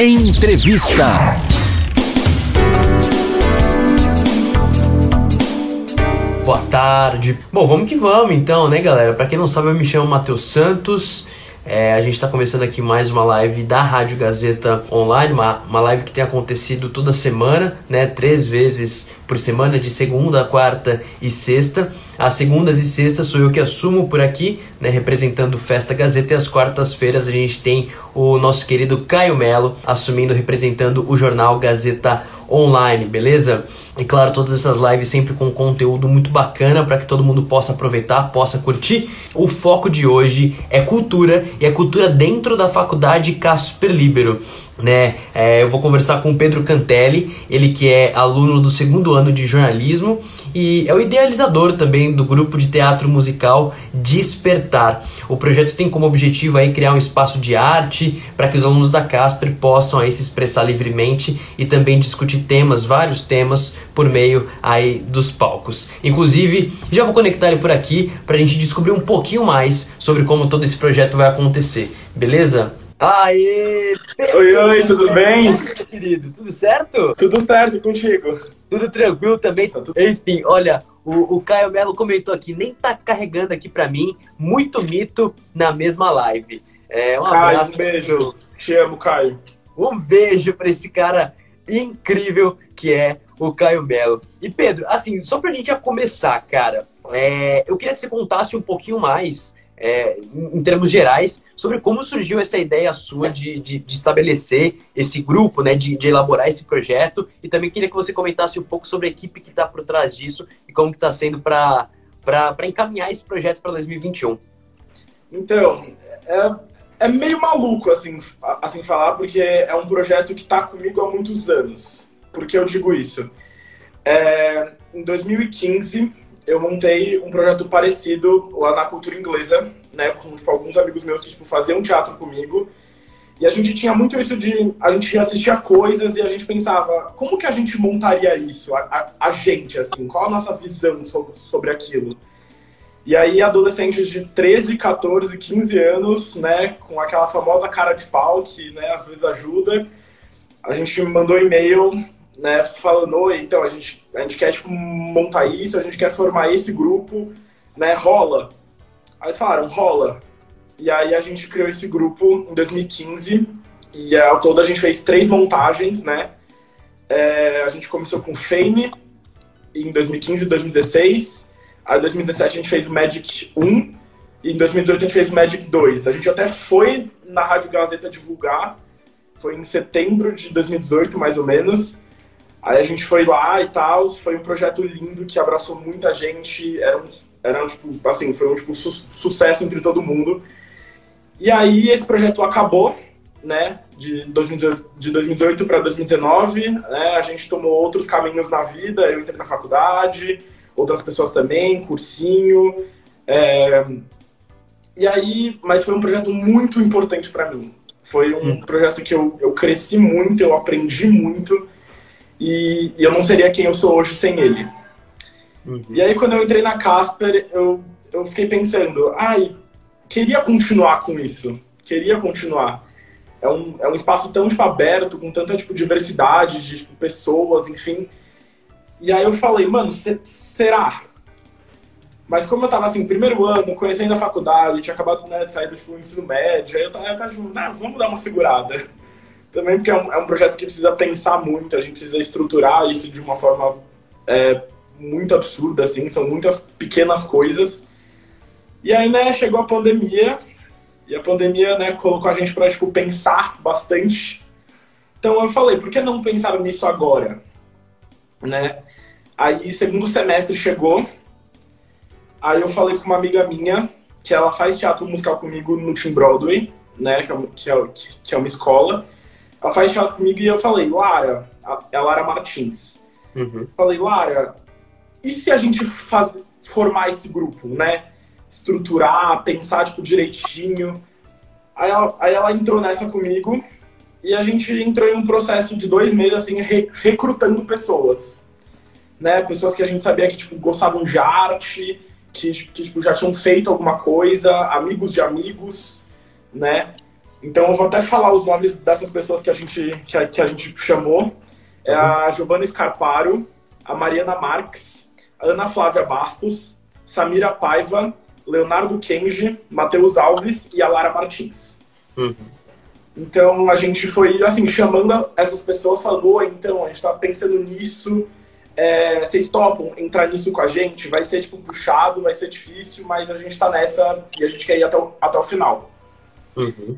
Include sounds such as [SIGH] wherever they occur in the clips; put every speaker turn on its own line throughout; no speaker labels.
Entrevista.
Boa tarde. Bom, vamos que vamos então, né, galera? Para quem não sabe, eu me chamo Matheus Santos. É, a gente está começando aqui mais uma live da Rádio Gazeta Online, uma, uma live que tem acontecido toda semana, né? Três vezes por semana, de segunda, quarta e sexta. As segundas e sextas sou eu que assumo por aqui, né, representando Festa Gazeta, e as quartas-feiras a gente tem o nosso querido Caio Melo assumindo, representando o jornal Gazeta Online, beleza? E claro, todas essas lives sempre com conteúdo muito bacana para que todo mundo possa aproveitar, possa curtir. O foco de hoje é cultura e é cultura dentro da faculdade Casper Libero né? É, eu vou conversar com o Pedro Cantelli, ele que é aluno do segundo ano de jornalismo e é o idealizador também do grupo de teatro musical Despertar. O projeto tem como objetivo aí criar um espaço de arte para que os alunos da Casper possam aí se expressar livremente e também discutir temas, vários temas por meio aí dos palcos. Inclusive, já vou conectar ele por aqui para a gente descobrir um pouquinho mais sobre como todo esse projeto vai acontecer. Beleza? Aê!
Oi, oi, tudo bem?
Querido, tudo certo?
Tudo certo contigo?
Tudo tranquilo também. Tá tudo... Enfim, olha, o, o Caio Melo comentou aqui, nem tá carregando aqui para mim, muito mito na mesma live.
É, um Caio, abraço. um beijo. Te amo, Caio.
Um beijo para esse cara incrível que é o Caio Melo. E Pedro, assim, só pra gente já começar, cara, é, eu queria que você contasse um pouquinho mais é, em, termos gerais, sobre como surgiu essa ideia sua de, de, de estabelecer esse grupo, né, de, de, elaborar esse projeto. E também queria que você comentasse um pouco sobre a equipe que está por trás disso e como está sendo para encaminhar esse projeto para 2021.
Então, é, é meio maluco assim, assim falar, porque é um projeto que está comigo há muitos anos. Por que eu digo isso? É, em 2015 eu montei um projeto parecido lá na cultura inglesa, né, com tipo, alguns amigos meus que tipo, faziam teatro comigo. E a gente tinha muito isso de. A gente assistia coisas e a gente pensava, como que a gente montaria isso? A, a, a gente, assim, qual a nossa visão sobre, sobre aquilo? E aí, adolescentes de 13, 14, 15 anos, né, com aquela famosa cara de pau que, né, às vezes ajuda, a gente mandou e-mail né, falando, então, a gente, a gente quer tipo, montar isso, a gente quer formar esse grupo, né, rola. Aí eles falaram, rola. E aí a gente criou esse grupo em 2015, e ao todo a gente fez três montagens, né, é, a gente começou com Fame em 2015 e 2016, aí em 2017 a gente fez o Magic 1, e em 2018 a gente fez o Magic 2. A gente até foi na Rádio Gazeta divulgar, foi em setembro de 2018, mais ou menos, Aí a gente foi lá e tal, foi um projeto lindo que abraçou muita gente, era um, era um tipo, assim, foi um tipo, su sucesso entre todo mundo. E aí esse projeto acabou, né, de 2018, de 2018 para 2019, né, a gente tomou outros caminhos na vida, eu entrei na faculdade, outras pessoas também, cursinho, é... e aí, mas foi um projeto muito importante para mim. Foi um hum. projeto que eu, eu cresci muito, eu aprendi muito, e, e eu não seria quem eu sou hoje sem ele. Uhum. E aí, quando eu entrei na Casper, eu, eu fiquei pensando, ai, queria continuar com isso, queria continuar. É um, é um espaço tão tipo, aberto, com tanta tipo, diversidade de tipo, pessoas, enfim. E aí eu falei, mano, será? Mas como eu tava assim, primeiro ano, conhecendo a faculdade, tinha acabado né, de sair do tipo, ensino médio, aí eu tava, eu tava tipo, ah, vamos dar uma segurada. Também porque é um, é um, projeto que precisa pensar muito, a gente precisa estruturar isso de uma forma é, muito absurda, assim, são muitas pequenas coisas. E aí, né, chegou a pandemia, e a pandemia, né, colocou a gente para tipo, pensar bastante. Então eu falei, por que não pensar nisso agora? Né? Aí, segundo semestre chegou, aí eu falei com uma amiga minha, que ela faz teatro musical comigo no Team Broadway, né, que é, que é, que é uma escola, ela faz teatro comigo e eu falei, Lara, é a Lara Martins. Uhum. Falei, Lara, e se a gente faz, formar esse grupo, né? Estruturar, pensar, tipo, direitinho. Aí ela, aí ela entrou nessa comigo e a gente entrou em um processo de dois meses, assim, re, recrutando pessoas. Né? Pessoas que a gente sabia que, tipo, gostavam de arte, que, que tipo, já tinham feito alguma coisa, amigos de amigos, né? Então eu vou até falar os nomes dessas pessoas que a gente, que a, que a gente chamou. É a Giovanna Scarparo, a Mariana Marques, a Ana Flávia Bastos, Samira Paiva, Leonardo Kenji, Matheus Alves e a Lara Martins. Uhum. Então a gente foi assim chamando essas pessoas, falando, então a gente está pensando nisso, é, vocês topam entrar nisso com a gente? Vai ser tipo puxado, vai ser difícil, mas a gente está nessa e a gente quer ir até o, até o final. Uhum.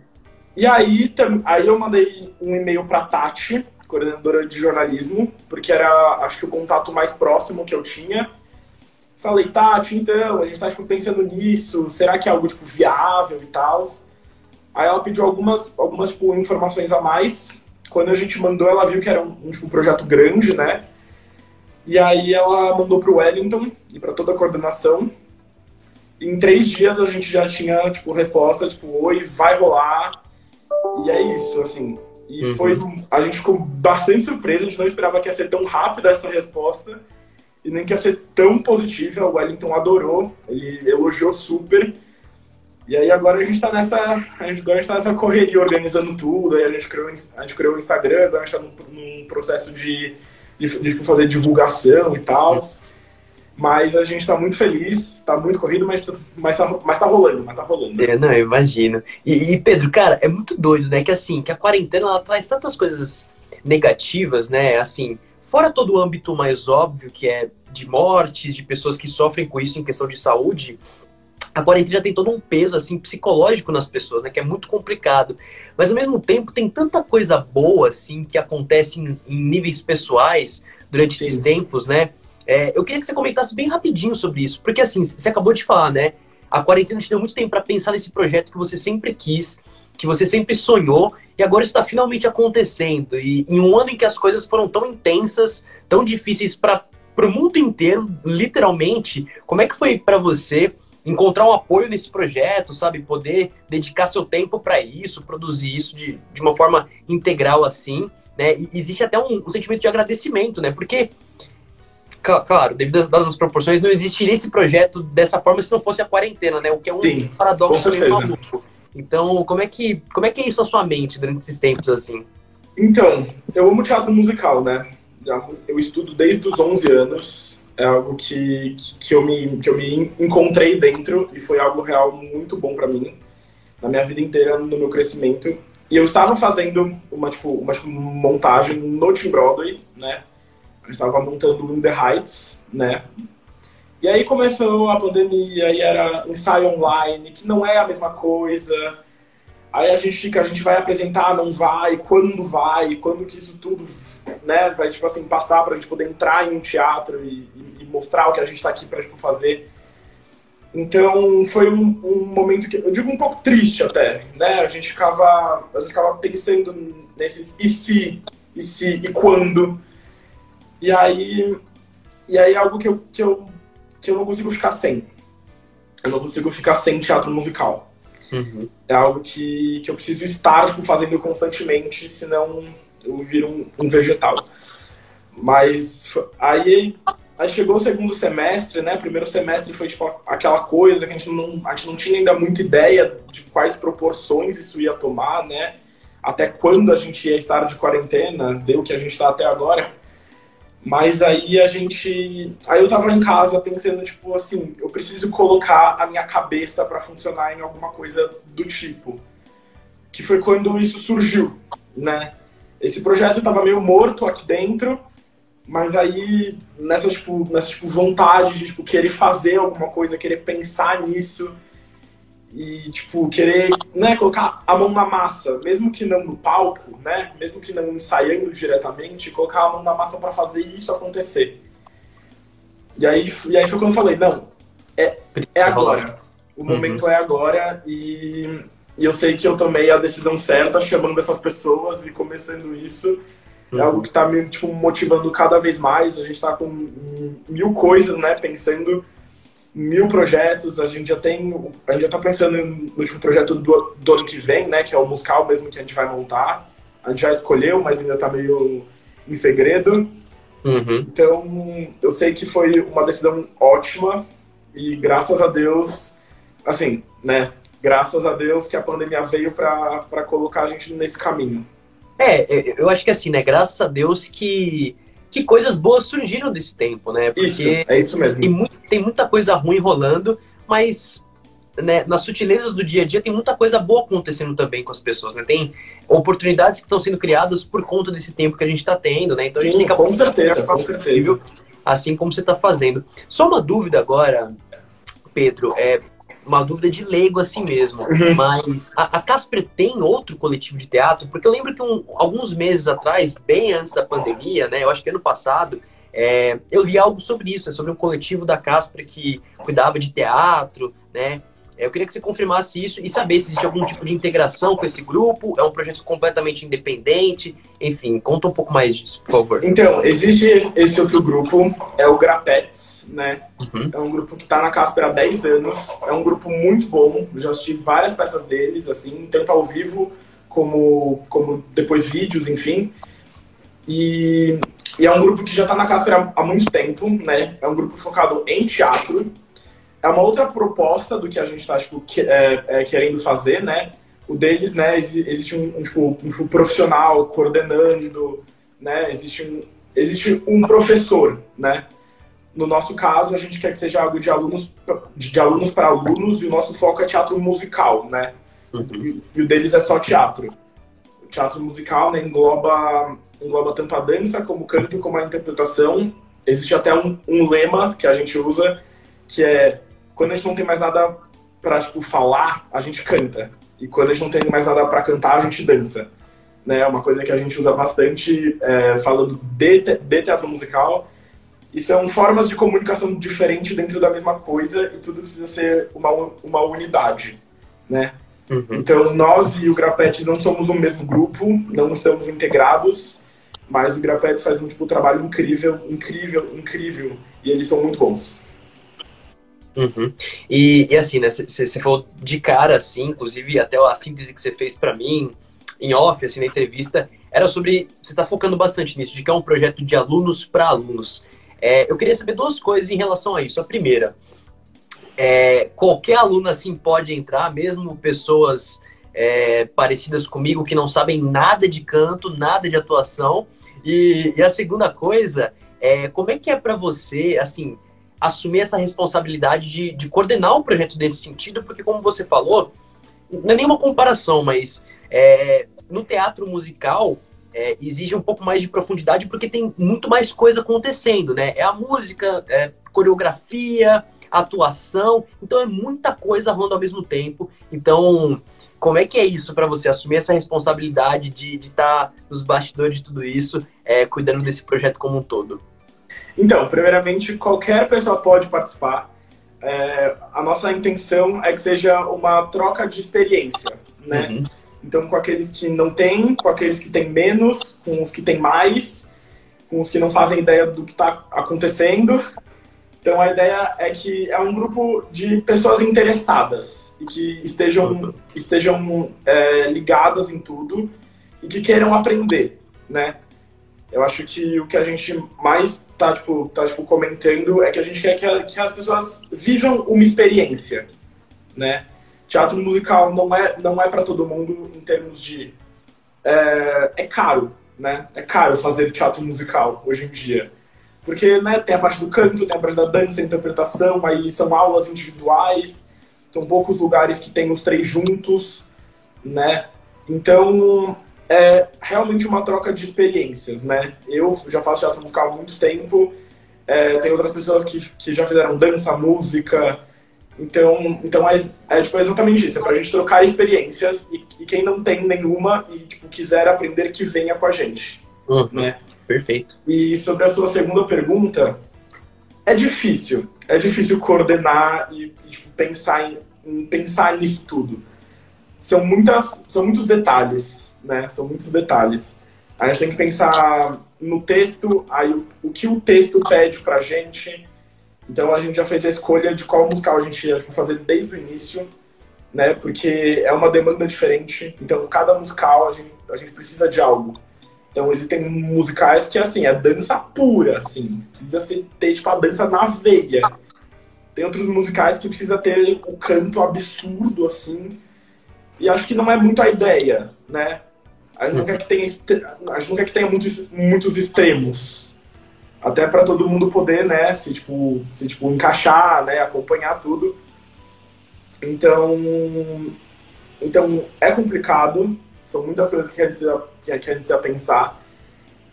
E aí, aí eu mandei um e-mail para Tati, coordenadora de jornalismo, porque era acho que o contato mais próximo que eu tinha. Falei, Tati, então, a gente está tipo, pensando nisso, será que é algo tipo, viável e tal? Aí ela pediu algumas, algumas tipo, informações a mais. Quando a gente mandou, ela viu que era um, um, tipo, projeto grande, né? E aí ela mandou para o Wellington e para toda a coordenação. Em três dias a gente já tinha tipo resposta, tipo, oi, vai rolar. E é isso, assim. E uhum. foi. A gente ficou bastante surpreso, a gente não esperava que ia ser tão rápida essa resposta. E nem que ia ser tão positiva. O Wellington adorou, ele elogiou super. E aí agora a gente está nessa, a gente, agora a gente tá nessa correria organizando tudo, aí a gente criou, a gente criou o Instagram, agora a gente está num, num, processo de, de, de, fazer divulgação e tal. Mas a gente está muito feliz, está muito corrido, mas, mas, tá, mas tá rolando, mas tá rolando.
É, não, eu imagino. E, e, Pedro, cara, é muito doido, né? Que assim, que a quarentena ela traz tantas coisas negativas, né? Assim, fora todo o âmbito mais óbvio, que é de mortes, de pessoas que sofrem com isso em questão de saúde, a quarentena tem todo um peso assim psicológico nas pessoas, né, que é muito complicado. Mas ao mesmo tempo tem tanta coisa boa assim que acontece em, em níveis pessoais durante Sim. esses tempos, né? É, eu queria que você comentasse bem rapidinho sobre isso, porque assim, você acabou de falar, né? A quarentena te deu muito tempo para pensar nesse projeto que você sempre quis, que você sempre sonhou, e agora está finalmente acontecendo. E em um ano em que as coisas foram tão intensas, tão difíceis para o mundo inteiro, literalmente, como é que foi para você encontrar um apoio nesse projeto, sabe? Poder dedicar seu tempo para isso, produzir isso de, de uma forma integral assim, né? E existe até um, um sentimento de agradecimento, né? Porque, claro, devido às, às proporções, não existiria esse projeto dessa forma se não fosse a quarentena, né? O que é um Sim, paradoxo meio maluco. Então, como é, que, como é que é isso na sua mente durante esses tempos assim?
Então, eu amo teatro musical, né? Eu estudo desde os 11 anos, é algo que, que, eu me, que eu me encontrei dentro e foi algo real muito bom para mim, na minha vida inteira, no meu crescimento. E eu estava fazendo uma, tipo, uma tipo, montagem no Team Broadway, né? Eu estava montando In The Heights, né? E aí começou a pandemia e era ensaio online, que não é a mesma coisa. Aí a gente fica, a gente vai apresentar, não vai, quando vai, quando que isso tudo, né, vai, tipo assim, passar pra gente poder entrar em um teatro e, e mostrar o que a gente tá aqui pra tipo, fazer. Então, foi um, um, momento que, eu digo um pouco triste até, né, a gente ficava, a gente ficava pensando nesses e se, e se, e quando. E aí, e aí é algo que eu, que eu, que eu não consigo ficar sem. Eu não consigo ficar sem teatro musical. Uhum. É algo que, que eu preciso estar tipo, fazendo constantemente, senão eu viro um, um vegetal. Mas aí, aí chegou o segundo semestre, né? Primeiro semestre foi tipo aquela coisa que a gente não, a gente não tinha ainda muita ideia de quais proporções isso ia tomar, né? Até quando a gente ia estar de quarentena, deu que a gente está até agora. Mas aí a gente. Aí eu tava em casa pensando, tipo, assim, eu preciso colocar a minha cabeça para funcionar em alguma coisa do tipo. Que foi quando isso surgiu, né? Esse projeto tava meio morto aqui dentro, mas aí nessa, tipo, nessa tipo, vontade de tipo, querer fazer alguma coisa, querer pensar nisso e, tipo, querer, né, colocar a mão na massa, mesmo que não no palco, né, mesmo que não ensaiando diretamente, colocar a mão na massa para fazer isso acontecer. E aí, e aí foi quando eu falei, não, é, é agora. O momento uhum. é agora e, e eu sei que eu tomei a decisão certa chamando essas pessoas e começando isso. É uhum. É algo que está me tipo, motivando cada vez mais. A gente está com mil coisas, né, pensando mil projetos, a gente já tem, a gente já tá pensando no último projeto do, do ano que vem, né, que é o musical mesmo que a gente vai montar. A gente já escolheu, mas ainda tá meio em segredo. Uhum. Então, eu sei que foi uma decisão ótima e graças a Deus, assim, né, graças a Deus que a pandemia veio para colocar a gente nesse caminho.
É, é, eu acho que assim, né? Graças a Deus que, que coisas boas surgiram desse tempo, né?
Porque isso, é isso mesmo.
Tem, muito, tem muita coisa ruim rolando, mas né, nas sutilezas do dia a dia tem muita coisa boa acontecendo também com as pessoas, né? Tem oportunidades que estão sendo criadas por conta desse tempo que a gente está tendo, né?
Então Sim, a gente tem que com certeza, com certeza.
assim como você está fazendo. Só uma dúvida agora, Pedro, é uma dúvida de leigo assim mesmo, uhum. mas a, a Casper tem outro coletivo de teatro? Porque eu lembro que um, alguns meses atrás, bem antes da pandemia, né? Eu acho que ano passado, é, eu li algo sobre isso, né, sobre um coletivo da Casper que cuidava de teatro, né? É, eu queria que você confirmasse isso e saber se existe algum tipo de integração com esse grupo, é um projeto completamente independente, enfim, conta um pouco mais disso, por favor.
Então, existe esse outro grupo, é o Grapets, né? Uhum. É um grupo que está na Casper há 10 anos, é um grupo muito bom, já assisti várias peças deles, assim, tanto ao vivo como, como depois vídeos, enfim. E, e é um grupo que já está na Casper há, há muito tempo, né? É um grupo focado em teatro, é uma outra proposta do que a gente está tipo, que, é, é, querendo fazer, né? O deles, né, existe um, um, tipo, um tipo, profissional coordenando, né? Existe um, existe um professor, né? No nosso caso, a gente quer que seja algo de alunos de alunos para alunos e o nosso foco é teatro musical, né? Uhum. E, e, o deles é só teatro. O teatro musical né, engloba, engloba tanto a dança como o canto como a interpretação. Existe até um, um lema que a gente usa que é quando a gente não tem mais nada para tipo, falar, a gente canta. E quando a gente não tem mais nada para cantar, a gente dança. Né? É uma coisa que a gente usa bastante é, falando de, de teatro musical. E são formas de comunicação diferentes dentro da mesma coisa e tudo precisa ser uma, uma unidade, né? Uhum. Então, nós e o Grapete não somos o mesmo grupo, não estamos integrados, mas o Grapete faz um tipo, trabalho incrível, incrível, incrível, e eles são muito bons.
Uhum. E, e, assim, né, você falou de cara, assim, inclusive até a síntese que você fez para mim, em off, assim, na entrevista, era sobre, você tá focando bastante nisso, de que é um projeto de alunos para alunos. É, eu queria saber duas coisas em relação a isso. A primeira, é, qualquer aluno, assim, pode entrar, mesmo pessoas é, parecidas comigo, que não sabem nada de canto, nada de atuação. E, e a segunda coisa, é, como é que é para você, assim, assumir essa responsabilidade de, de coordenar um projeto nesse sentido, porque como você falou, não é nenhuma comparação, mas é, no teatro musical é, exige um pouco mais de profundidade porque tem muito mais coisa acontecendo, né? É a música, é coreografia, atuação, então é muita coisa rolando ao mesmo tempo. Então, como é que é isso para você assumir essa responsabilidade de estar tá nos bastidores de tudo isso, é, cuidando desse projeto como um todo?
Então, primeiramente, qualquer pessoa pode participar. É, a nossa intenção é que seja uma troca de experiência, né? Uhum. Então, com aqueles que não têm, com aqueles que têm menos, com os que têm mais, com os que não fazem ideia do que está acontecendo. Então, a ideia é que é um grupo de pessoas interessadas e que estejam, estejam é, ligadas em tudo e que queiram aprender, né? Eu acho que o que a gente mais tá, tipo, tá, tipo, comentando é que a gente quer que, a, que as pessoas vivam uma experiência, né? Teatro musical não é, não é para todo mundo em termos de... É, é caro, né? É caro fazer teatro musical hoje em dia. Porque né, tem a parte do canto, tem a parte da dança, interpretação, aí são aulas individuais, são poucos lugares que tem os três juntos, né? Então, é realmente uma troca de experiências, né? Eu já faço teatro musical há muito tempo, é, tem outras pessoas que, que já fizeram dança, música, então, então é, é tipo, exatamente isso, é pra gente trocar experiências e, e, quem não tem nenhuma e tipo, quiser aprender, que venha com a gente.
Uhum. Né? Perfeito.
E sobre a sua segunda pergunta, é difícil. É difícil coordenar e, e tipo, pensar, em, em pensar nisso tudo. São, muitas, são muitos detalhes né? São muitos detalhes. A gente tem que pensar no texto, aí o, o que o texto pede pra gente. Então a gente já fez a escolha de qual musical a gente ia fazer desde o início, né? Porque é uma demanda diferente. Então cada musical a gente, a gente precisa de algo. Então existem musicais que assim, é dança pura, assim. Precisa ser, ter tipo a dança na veia. tem outros musicais que precisa ter o um canto absurdo, assim. E acho que não é muito a ideia, né? A gente não quer que tenha, a gente não quer que tenha muitos, muitos extremos. Até para todo mundo poder, né, se tipo, se tipo encaixar, né, acompanhar tudo. Então, então é complicado, são muitas coisas que a gente precisa, a pensar,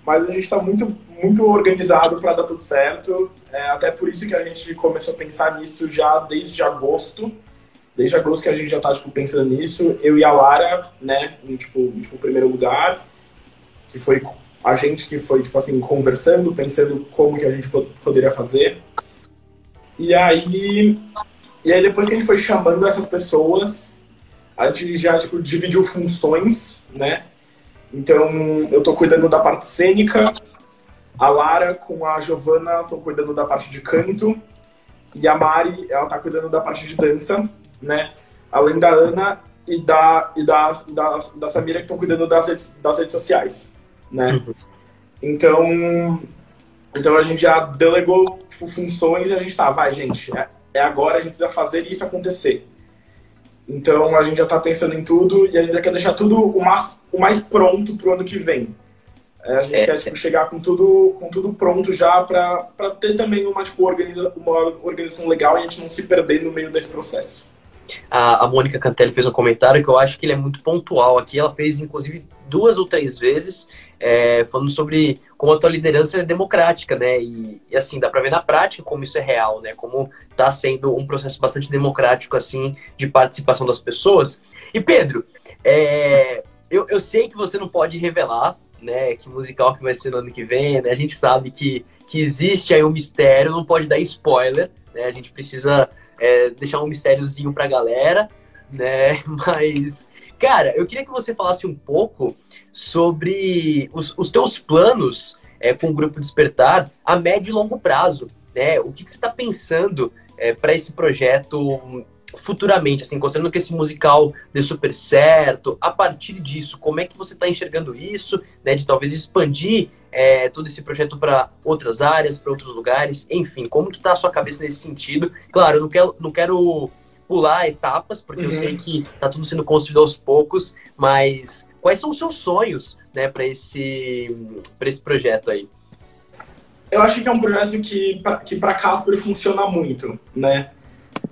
mas a gente está muito, muito organizado para dar tudo certo. É, até por isso que a gente começou a pensar nisso já desde agosto. Desde agosto que a gente já está tipo, pensando nisso. Eu e a Lara, né, em tipo, em, tipo, primeiro lugar, que foi a gente que foi tipo assim conversando, pensando como que a gente poderia fazer. E aí, e aí depois que a gente foi chamando essas pessoas, a gente já tipo dividiu funções, né? Então, eu tô cuidando da parte cênica, a Lara com a Giovana estão cuidando da parte de canto, e a Mari, ela tá cuidando da parte de dança, né? Além da Ana e da, e da, da, da Samira que estão cuidando das redes, das redes sociais, né? Uhum. Então, então a gente já delegou tipo, funções e a gente tá, vai gente, é, é agora, a gente precisa fazer isso acontecer. Então a gente já está pensando em tudo e a gente já quer deixar tudo o mais, o mais pronto para o ano que vem. É, a gente é. quer tipo, chegar com tudo, com tudo pronto já para ter também uma, tipo, organiza, uma organização legal e a gente não se perder no meio desse processo.
A, a Mônica Cantelli fez um comentário que eu acho que ele é muito pontual aqui. Ela fez, inclusive, duas ou três vezes, é, falando sobre como a tua liderança é democrática, né? E, e, assim, dá para ver na prática como isso é real, né? Como está sendo um processo bastante democrático, assim, de participação das pessoas. E Pedro, é, eu, eu sei que você não pode revelar, né, que musical que vai ser no ano que vem, né? A gente sabe que, que existe aí um mistério, não pode dar spoiler, né? A gente precisa é, deixar um mistériozinho pra galera, né? [LAUGHS] Mas Cara, eu queria que você falasse um pouco sobre os, os teus planos é, com o Grupo Despertar a médio e longo prazo. Né? O que, que você está pensando é, para esse projeto futuramente, assim, considerando que esse musical dê super certo, a partir disso, como é que você está enxergando isso, né, de talvez expandir é, todo esse projeto para outras áreas, para outros lugares, enfim, como que está a sua cabeça nesse sentido? Claro, eu não quero, não quero pular etapas, porque uhum. eu sei que tá tudo sendo construído aos poucos, mas quais são os seus sonhos, né, para esse esse projeto aí?
Eu acho que é um projeto que pra, que para Casper funciona muito, né?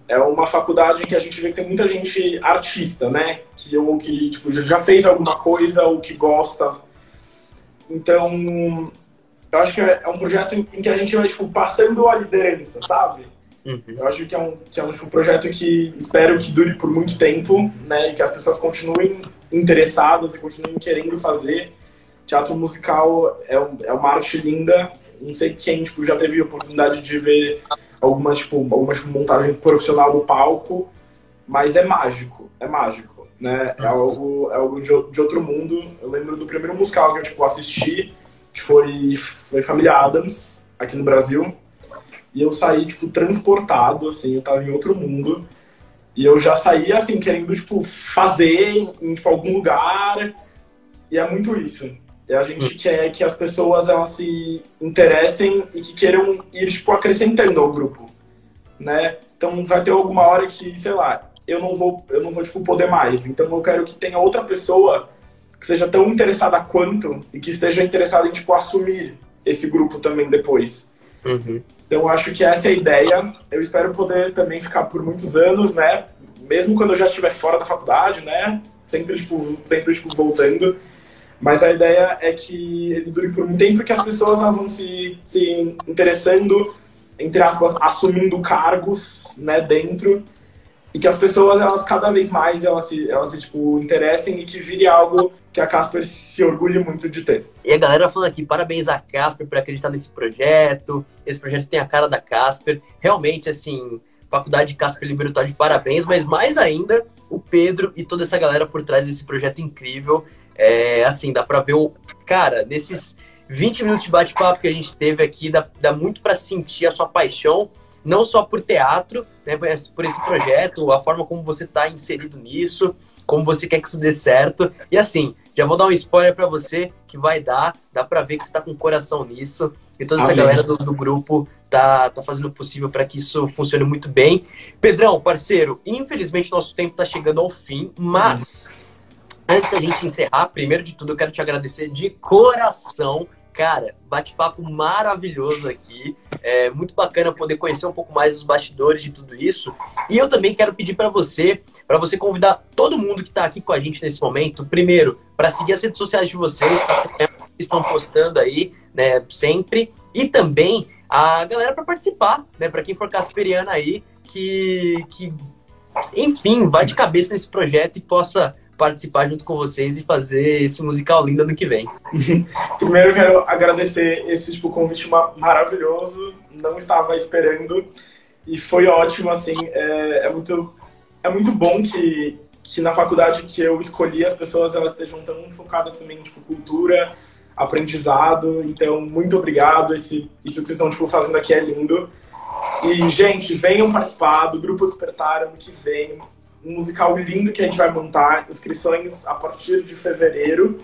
É uma faculdade em que a gente vê que tem muita gente artista, né? Que ou que tipo já fez alguma coisa ou que gosta. Então, eu acho que é um projeto em que a gente vai tipo passando a liderança, sabe? Uhum. Eu acho que é, um, que é um, tipo, projeto que espero que dure por muito tempo, né? E que as pessoas continuem interessadas e continuem querendo fazer. Teatro musical é, é uma arte linda. Não sei quem tipo, já teve a oportunidade de ver alguma, tipo, alguma tipo, montagem profissional no palco, mas é mágico, é mágico. Né? É algo, é algo de, de outro mundo. Eu lembro do primeiro musical que eu tipo, assisti, que foi, foi Família Adams, aqui no Brasil e eu saí, tipo, transportado, assim, eu tava em outro mundo. E eu já saí, assim, querendo, tipo, fazer em tipo, algum lugar. E é muito isso. E a gente quer que as pessoas, elas se interessem e que queiram ir, tipo, acrescentando ao grupo, né? Então vai ter alguma hora que, sei lá, eu não vou, eu não vou, tipo, poder mais. Então eu quero que tenha outra pessoa que seja tão interessada quanto e que esteja interessada em, tipo, assumir esse grupo também depois. Uhum. Então acho que essa é a ideia. Eu espero poder também ficar por muitos anos, né? Mesmo quando eu já estiver fora da faculdade, né? Sempre, tipo, sempre tipo, voltando. Mas a ideia é que ele dure por um tempo que as pessoas elas vão se, se interessando, entre aspas, assumindo cargos né, dentro e que as pessoas elas cada vez mais elas se, elas se tipo interessem e que vire algo que a Casper se orgulhe muito de ter.
E a galera falando aqui, parabéns a Casper por acreditar nesse projeto. Esse projeto tem a cara da Casper. Realmente, assim, Faculdade Casper Libero tá de parabéns, mas mais ainda o Pedro e toda essa galera por trás desse projeto incrível. É, assim, dá pra ver o. Cara, nesses 20 minutos de bate-papo que a gente teve aqui, dá, dá muito para sentir a sua paixão não só por teatro, né, por esse projeto, a forma como você está inserido nisso. como você quer que isso dê certo. E assim, já vou dar um spoiler para você que vai dar, dá para ver que você tá com coração nisso. E toda essa Amém. galera do, do, grupo tá, tá fazendo o possível para que isso funcione muito bem. Pedrão, parceiro, infelizmente nosso tempo tá chegando ao fim, mas antes da gente encerrar, primeiro de tudo eu quero te agradecer de coração Cara, bate-papo maravilhoso aqui. É muito bacana poder conhecer um pouco mais os bastidores de tudo isso. E eu também quero pedir para você, para você convidar todo mundo que está aqui com a gente nesse momento, primeiro, para seguir as redes sociais de vocês, para que estão postando aí, né, sempre, e também a galera para participar, né, para quem for casperiana aí, que, que, enfim, vai de cabeça nesse projeto e possa participar junto com vocês e fazer esse musical lindo ano que vem. [LAUGHS]
Primeiro eu quero agradecer esse tipo, convite maravilhoso, não estava esperando. E foi ótimo, assim, é, é, muito, é muito bom que, que na faculdade que eu escolhi as pessoas elas estejam tão focadas também em tipo, cultura, aprendizado, então muito obrigado, esse, isso que vocês estão tipo, fazendo aqui é lindo. E, gente, venham participar do Grupo Despertar ano que vem um musical lindo que a gente vai montar, inscrições a partir de fevereiro.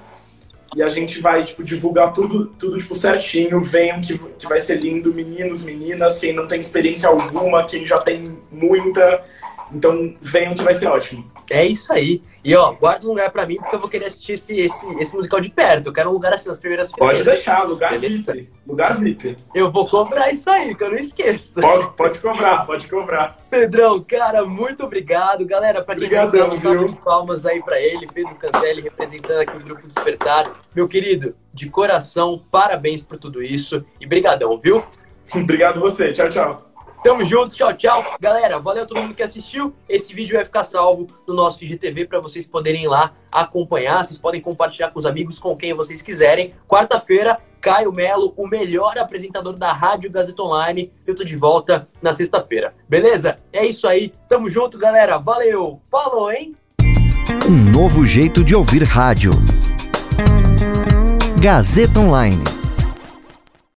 E a gente vai, tipo, divulgar tudo, tudo tipo, certinho. Venham que, que vai ser lindo, meninos, meninas, quem não tem experiência alguma, quem já tem muita. Então venham que vai ser ótimo.
É isso aí. E ó, guarda um lugar pra mim, porque eu vou querer assistir esse, esse, esse musical de perto. Eu quero um lugar assim nas primeiras.
Pode deixar, lugar VIP. Lugar VIP.
Eu vou cobrar isso aí, que eu não esqueço.
Pode, pode cobrar, pode cobrar.
Pedrão, cara, muito obrigado. Galera, pra quem
Obrigadão, não
salve de palmas aí pra ele, Pedro Cantelli, representando aqui o Grupo Despertar. Meu querido, de coração, parabéns por tudo isso. E brigadão, viu? [LAUGHS]
Obrigado você. Tchau, tchau.
Tamo junto, tchau, tchau. Galera, valeu todo mundo que assistiu. Esse vídeo vai ficar salvo no nosso IGTV para vocês poderem ir lá acompanhar. Vocês podem compartilhar com os amigos, com quem vocês quiserem. Quarta-feira, Caio Melo, o melhor apresentador da Rádio Gazeta Online. Eu tô de volta na sexta-feira. Beleza? É isso aí. Tamo junto, galera. Valeu. Falou, hein?
Um novo jeito de ouvir rádio. Gazeta Online